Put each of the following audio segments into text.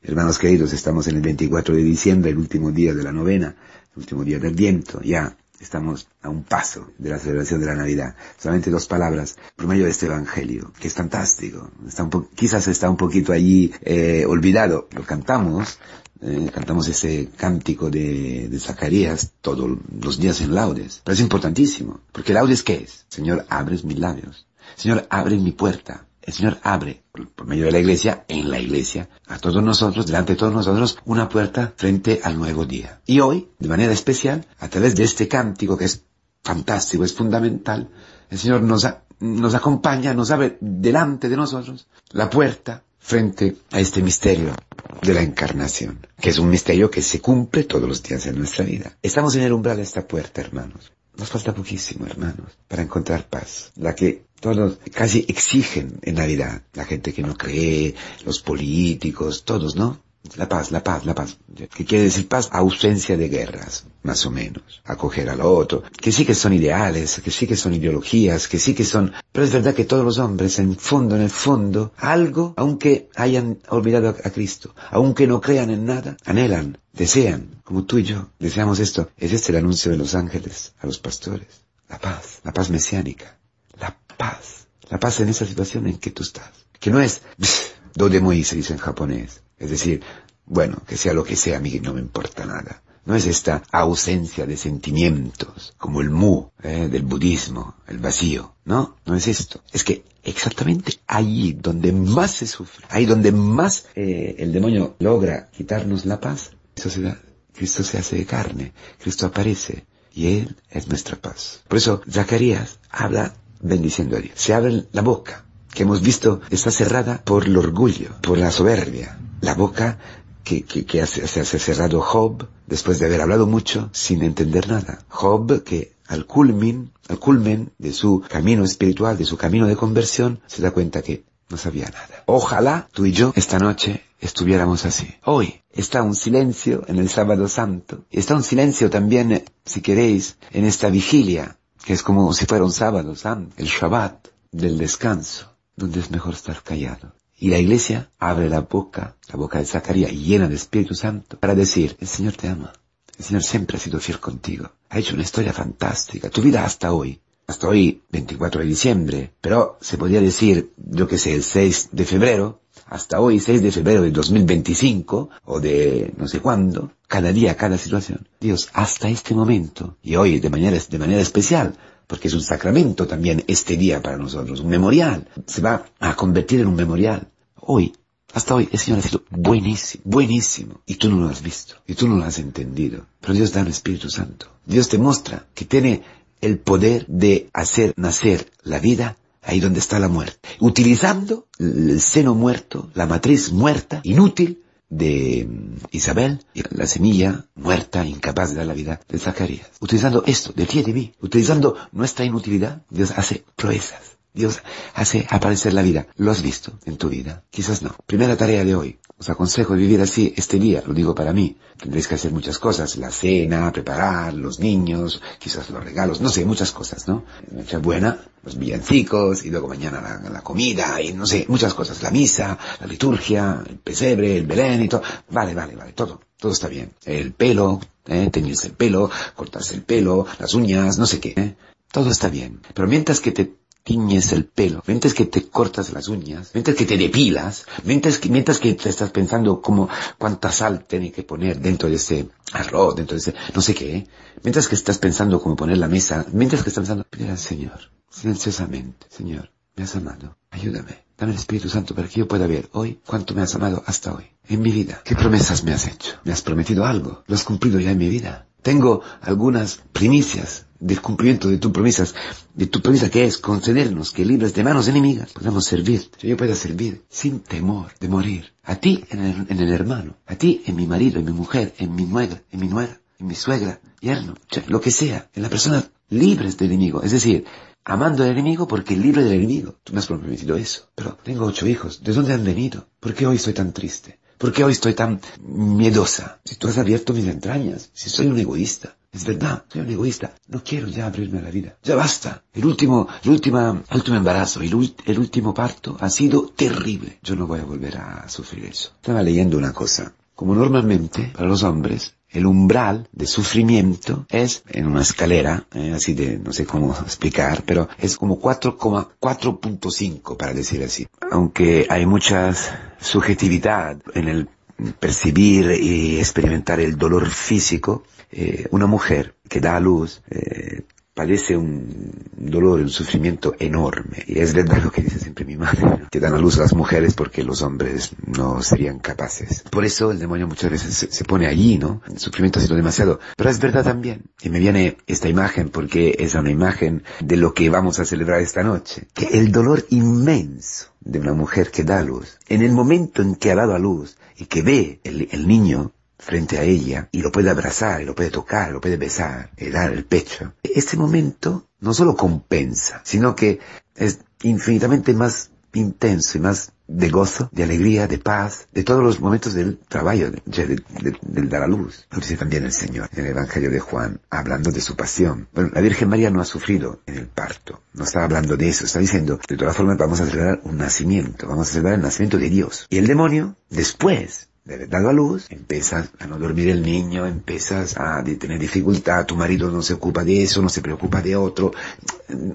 Hermanos queridos, estamos en el 24 de diciembre, el último día de la novena, el último día del viento, ya estamos a un paso de la celebración de la Navidad. Solamente dos palabras por medio de este Evangelio, que es fantástico. Está quizás está un poquito allí eh, olvidado. Lo cantamos, eh, cantamos ese cántico de, de, Zacarías todos los días en laudes. Pero es importantísimo, porque laudes ¿qué es? Señor, abres mis labios. Señor, abre mi puerta el Señor abre, por medio de la iglesia, en la iglesia, a todos nosotros, delante de todos nosotros, una puerta frente al nuevo día. Y hoy, de manera especial, a través de este cántico que es fantástico, es fundamental, el Señor nos, nos acompaña, nos abre delante de nosotros la puerta frente a este misterio de la encarnación, que es un misterio que se cumple todos los días de nuestra vida. Estamos en el umbral de esta puerta, hermanos. Nos falta poquísimo, hermanos, para encontrar paz, la que todos casi exigen en Navidad, la gente que no cree, los políticos, todos, ¿no? La paz, la paz, la paz. ¿Qué quiere decir paz? Ausencia de guerras, más o menos. Acoger al otro. Que sí que son ideales, que sí que son ideologías, que sí que son... Pero es verdad que todos los hombres, en fondo, en el fondo, algo, aunque hayan olvidado a Cristo, aunque no crean en nada, anhelan, desean, como tú y yo, deseamos esto. Es este el anuncio de los ángeles a los pastores. La paz, la paz mesiánica, paz, la paz en esa situación en que tú estás. Que no es, do de muy se dice en japonés. Es decir, bueno, que sea lo que sea, a mí no me importa nada. No es esta ausencia de sentimientos, como el mu eh, del budismo, el vacío. No, no es esto. Es que exactamente allí donde más se sufre, ahí donde más eh, el demonio logra quitarnos la paz, Cristo se hace de carne, Cristo aparece y Él es nuestra paz. Por eso Zacarías habla bendiciendo a Dios. Se abre la boca, que hemos visto está cerrada por el orgullo, por la soberbia. La boca que, que, se hace cerrado Job después de haber hablado mucho sin entender nada. Job que al culmin, al culmen de su camino espiritual, de su camino de conversión, se da cuenta que no sabía nada. Ojalá tú y yo esta noche estuviéramos así. Hoy está un silencio en el sábado santo. Está un silencio también, si queréis, en esta vigilia, que es como si fuera un sábado el Shabbat del descanso, donde es mejor estar callado. Y la iglesia abre la boca, la boca de Zacarías llena de Espíritu Santo, para decir, el Señor te ama. El Señor siempre ha sido fiel contigo. Ha hecho una historia fantástica. Tu vida hasta hoy hasta hoy, 24 de diciembre, pero se podría decir, yo que sé, el 6 de febrero, hasta hoy, 6 de febrero de 2025, o de no sé cuándo, cada día, cada situación. Dios, hasta este momento, y hoy de manera, de manera especial, porque es un sacramento también este día para nosotros, un memorial, se va a convertir en un memorial. Hoy, hasta hoy, el Señor ha sido buenísimo, buenísimo, y tú no lo has visto, y tú no lo has entendido, pero Dios da el Espíritu Santo. Dios te muestra que tiene el poder de hacer nacer la vida ahí donde está la muerte, utilizando el seno muerto, la matriz muerta, inútil de mm, Isabel, la semilla muerta, incapaz de dar la vida de Zacarías. Utilizando esto, de ti y de mí, utilizando nuestra inutilidad, Dios hace proezas. Dios hace aparecer la vida. ¿Lo has visto en tu vida? Quizás no. Primera tarea de hoy. Os aconsejo vivir así este día, lo digo para mí. Tendréis que hacer muchas cosas, la cena, preparar, los niños, quizás los regalos, no sé, muchas cosas, ¿no? Noche buena, los villancicos, y luego mañana la, comida, y no sé, muchas cosas, la misa, la liturgia, el pesebre, el belén y todo. Vale, vale, vale, todo, todo está bien. El pelo, ¿eh? teñirse el pelo, cortarse el pelo, las uñas, no sé qué, ¿eh? Todo está bien. Pero mientras que te tiñes el pelo, mientras que te cortas las uñas, mientras que te depilas, mientras que, mientras que te estás pensando cómo, cuánta sal tiene que poner dentro de ese arroz, dentro de ese, no sé qué, mientras que estás pensando cómo poner la mesa, mientras que estás pensando, pide al Señor, silenciosamente, Señor, me has amado, ayúdame, dame el Espíritu Santo para que yo pueda ver hoy cuánto me has amado hasta hoy, en mi vida, qué promesas me has hecho, me has prometido algo, lo has cumplido ya en mi vida, tengo algunas primicias del cumplimiento de tus promesas, de tu promesa que es concedernos que libres de manos enemigas podamos servir, yo pueda servir sin temor de morir. A ti en el, hermano, a ti en mi marido, en mi mujer, en mi nuera, en mi nuera, en mi suegra, yerno, lo que sea, en la persona libres del enemigo. Es decir, amando al enemigo porque libre del enemigo. Tú me has prometido eso. Pero tengo ocho hijos. ¿De dónde han venido? ¿Por qué hoy estoy tan triste? ¿Por qué hoy estoy tan miedosa? Si tú has abierto mis entrañas, si soy un egoísta, Es verdad, soy un egoísta. No quiero ya abrirme a la vida. Ya basta. El último, el último, el último embarazo, el, el último parto ha sido terrible. Yo no voy a volver a sufrir eso. Estaba leyendo una cosa. Como normalmente, para los hombres, el umbral de sufrimiento es en una escalera, eh, así de, no sé cómo explicar, pero es como 4,4.5 para decir así. Aunque hay mucha subjetividad en el percibir y experimentar el dolor físico, eh, una mujer que da a luz eh, padece un dolor, un sufrimiento enorme. Y es verdad lo que dice siempre mi madre, que dan a luz las mujeres porque los hombres no serían capaces. Por eso el demonio muchas veces se, pone allí, ¿no? El sufrimiento ha sido demasiado. Pero es verdad también. Y me viene esta imagen porque es una imagen de lo que vamos a celebrar esta noche. Que el dolor inmenso de una mujer que da luz, en el momento en que ha dado a luz y que ve el, el niño, frente a ella y lo puede abrazar, y lo puede tocar, lo puede besar, y dar el pecho. Este momento no solo compensa, sino que es infinitamente más intenso y más de gozo, de alegría, de paz, de todos los momentos del trabajo, del dar a luz. Lo dice también el Señor en el Evangelio de Juan, hablando de su pasión. Bueno, la Virgen María no ha sufrido en el parto, no está hablando de eso, está diciendo, de todas formas vamos a celebrar un nacimiento, vamos a celebrar el nacimiento de Dios. Y el demonio, después de dado a luz, empiezas a no dormir el niño, empiezas a tener dificultad, tu marido no se ocupa de eso, no se preocupa de otro,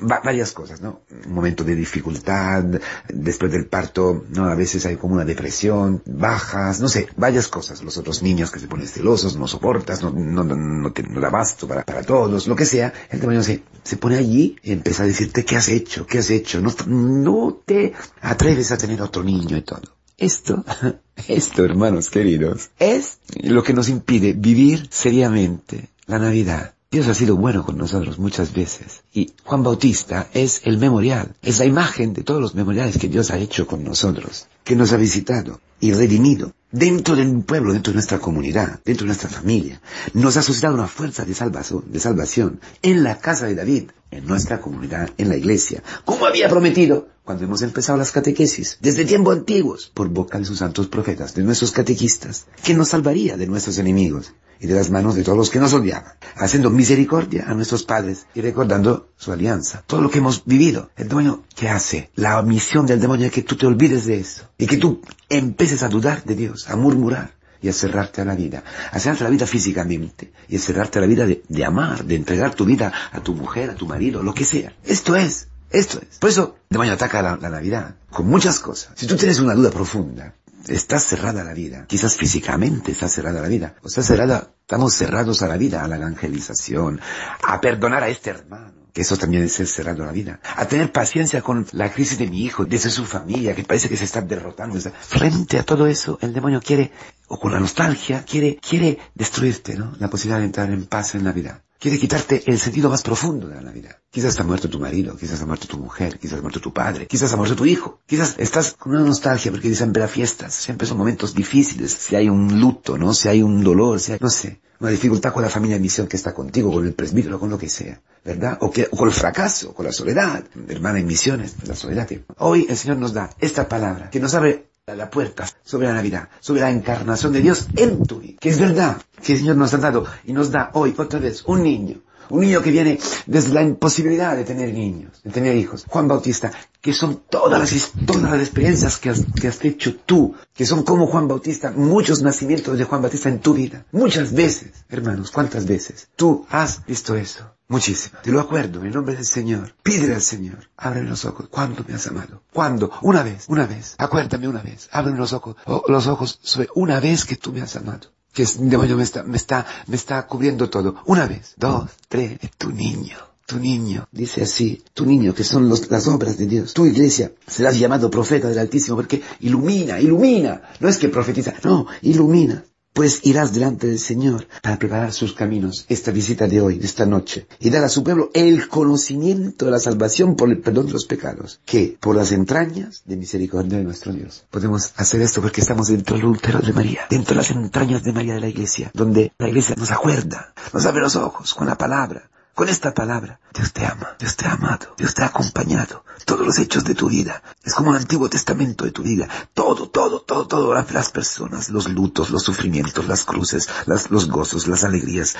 varias cosas, ¿no? Un momento de dificultad, después del parto, ¿no? A veces hay como una depresión, bajas, no sé, varias cosas. Los otros niños que se ponen celosos, no soportas, no, no, no, no, te, no para, para todos, lo que sea. El demonio se, se pone allí y empieza a decirte, ¿qué has hecho? ¿Qué has hecho? No, no te atreves a tener otro niño y todo. Esto, esto, hermanos queridos, es lo que nos impide vivir seriamente la Navidad. Dios ha sido bueno con nosotros muchas veces. Y Juan Bautista es el memorial, es la imagen de todos los memoriales que Dios ha hecho con nosotros, que nos ha visitado y redimido dentro de un pueblo, dentro de nuestra comunidad, dentro de nuestra familia. Nos ha suscitado una fuerza de salvación, de salvación en la casa de David, en nuestra comunidad, en la iglesia, como había prometido cuando hemos empezado las catequesis, desde tiempos antiguos, por boca de sus santos profetas, de nuestros catequistas, que nos salvaría de nuestros enemigos y de las manos de todos los que nos odiaban, haciendo misericordia a nuestros padres y recordando su alianza. Todo lo que hemos vivido. El demonio, ¿qué hace? La misión del demonio es que tú te olvides de eso y que tú empieces a dudar de Dios, a murmurar y a cerrarte a la vida, a cerrarte a la vida físicamente y a cerrarte a la vida de, amar, de entregar tu vida a tu mujer, a tu marido, lo que sea. Esto es, esto es. Por eso el demonio ataca la, la Navidad con muchas cosas. Si tú tienes una duda profunda, está cerrada la vida. Quizás físicamente está cerrada la vida. O está cerrada, estamos cerrados a la vida, a la evangelización, a perdonar a este hermano. Que eso también es ser cerrado a la vida. A tener paciencia con la crisis de mi hijo, desde su familia, que parece que se está derrotando. Frente a todo eso, el demonio quiere, o con la nostalgia, quiere, quiere destruirte, ¿no? La posibilidad de entrar en paz en la vida. Quiere quitarte el sentido más profundo de la Navidad. Quizás está muerto tu marido, quizás ha muerto tu mujer, quizás ha muerto tu padre, quizás ha muerto tu hijo. Quizás estás con una nostalgia porque dicen las fiestas, siempre son momentos difíciles, si hay un luto, ¿no? Si hay un dolor, si hay, no sé, una dificultad con la familia de misión que está contigo, con el presbítero, con lo que sea, ¿verdad? O, que, con el fracaso, con la soledad, hermana en misiones, la soledad. Hoy el Señor nos da esta palabra que nos abre la puerta sobre la Navidad, sobre la encarnación de Dios en tu vida. Que es verdad que el Señor nos ha dado y nos da hoy otra vez un niño. Un niño que viene desde la imposibilidad de tener niños, de tener hijos. Juan Bautista, que son todas las, todas las experiencias que que has hecho tú, que son como Juan Bautista, muchos nacimientos de Juan Bautista en tu vida. Muchas veces, hermanos, ¿cuántas veces? Tú has visto eso. Muchísimo. Te lo acuerdo, en nombre del Señor. Pídele al Señor. Ábreme los ojos. ¿Cuándo me has amado? ¿Cuándo? Una vez, una vez. Acuérdame una vez. Ábreme los ojos, los ojos sobre una vez que tú me has amado. Que el demonio me está, me está, me está cubriendo todo. Una vez, dos, tres. Tu niño. Tu niño, dice así, tu niño, que son las obras de Dios. Tu iglesia serás llamado profeta del Altísimo porque ilumina, ilumina. No es que profetiza, no, ilumina pues irás delante del Señor para preparar sus caminos esta visita de hoy, de esta noche, y dar a su pueblo el conocimiento de la salvación por el perdón de los pecados, que por las entrañas de misericordia de nuestro Dios. Podemos hacer esto porque estamos dentro del útero de María, dentro de las entrañas de María de la iglesia, donde la iglesia nos acuerda, nos abre los ojos con la palabra, con esta palabra. Dios te ama, Dios te ha amado, Dios te ha acompañado. Todos los hechos de tu vida. Es como el Antiguo Testamento de tu vida. Todo, todo, todo, todo. Las personas, los lutos, los sufrimientos, las cruces, los gozos, las alegrías,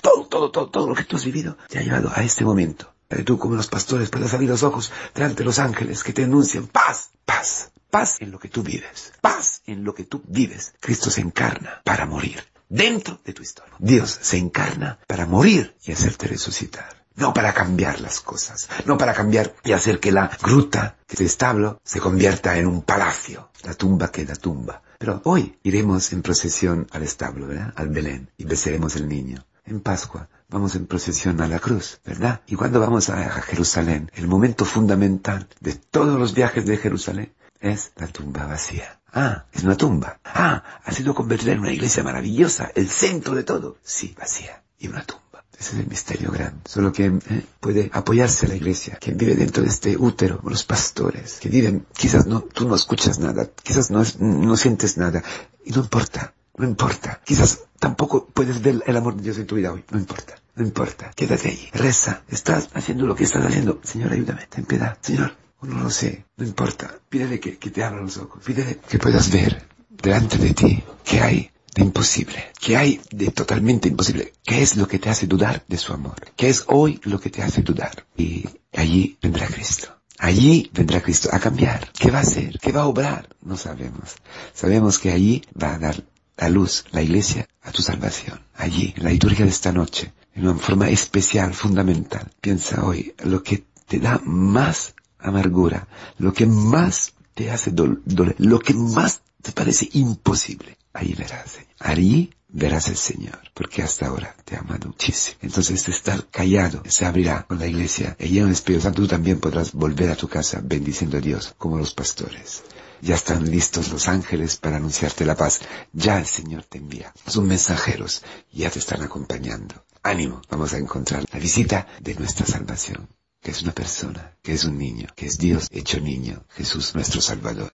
todo, todo, todo, todo lo que tú has vivido te ha llevado a este momento. Que tú como los pastores puedas abrir los ojos delante de los ángeles que te anuncian paz, paz, paz en lo que tú vives, paz en lo que tú vives. Cristo se encarna para morir dentro de tu historia. Dios se encarna para morir y hacerte resucitar. No para cambiar las cosas, no para cambiar y hacer que la gruta, que es establo, se convierta en un palacio. La tumba queda tumba. Pero hoy iremos en procesión al establo, ¿verdad? Al Belén, y besaremos el niño. En Pascua vamos en procesión a la cruz, ¿verdad? Y cuando vamos a Jerusalén, el momento fundamental de todos los viajes de Jerusalén es la tumba vacía. Ah, es una tumba. Ah, ha sido convertida en una iglesia maravillosa, el centro de todo. Sí, vacía. Y una tumba. Ese es el misterio grande. Solo que eh, puede apoyarse la iglesia, quien vive dentro de este útero, los pastores, que viven, quizás no, tú no escuchas nada, quizás no, no sientes nada, y no importa, no importa. Quizás tampoco puedes ver el amor de Dios en tu vida hoy, no importa. No importa, quédate ahí, reza, estás haciendo lo que estás haciendo. Señor, ayúdame, ten piedad. Señor, no lo sé, no importa. Pídele que, te abra los ojos. Pídele que puedas ver delante de ti qué hay de imposible, qué hay de totalmente imposible, qué es lo que te hace dudar de su amor, qué es hoy lo que te hace dudar. Y allí vendrá Cristo. Allí vendrá Cristo a cambiar. ¿Qué va a hacer? ¿Qué va a obrar? No sabemos. Sabemos que allí va a dar la luz, la iglesia, a tu salvación. Allí, en la liturgia de esta noche, en una forma especial, fundamental. Piensa hoy, lo que te da más amargura, lo que más te hace doler, lo que más te parece imposible, ahí verás, Señor. Allí verás el Señor, porque hasta ahora te ha amado muchísimo. Entonces estar callado se abrirá con la iglesia y en el Espíritu Santo tú también podrás volver a tu casa bendiciendo a Dios como los pastores. Ya están listos los ángeles para anunciarte la paz. Ya el Señor te envía. Son mensajeros ya te están acompañando. Ánimo, vamos a encontrar la visita de nuestra salvación que es una persona, que es un niño, que es Dios hecho niño, Jesús nuestro Salvador.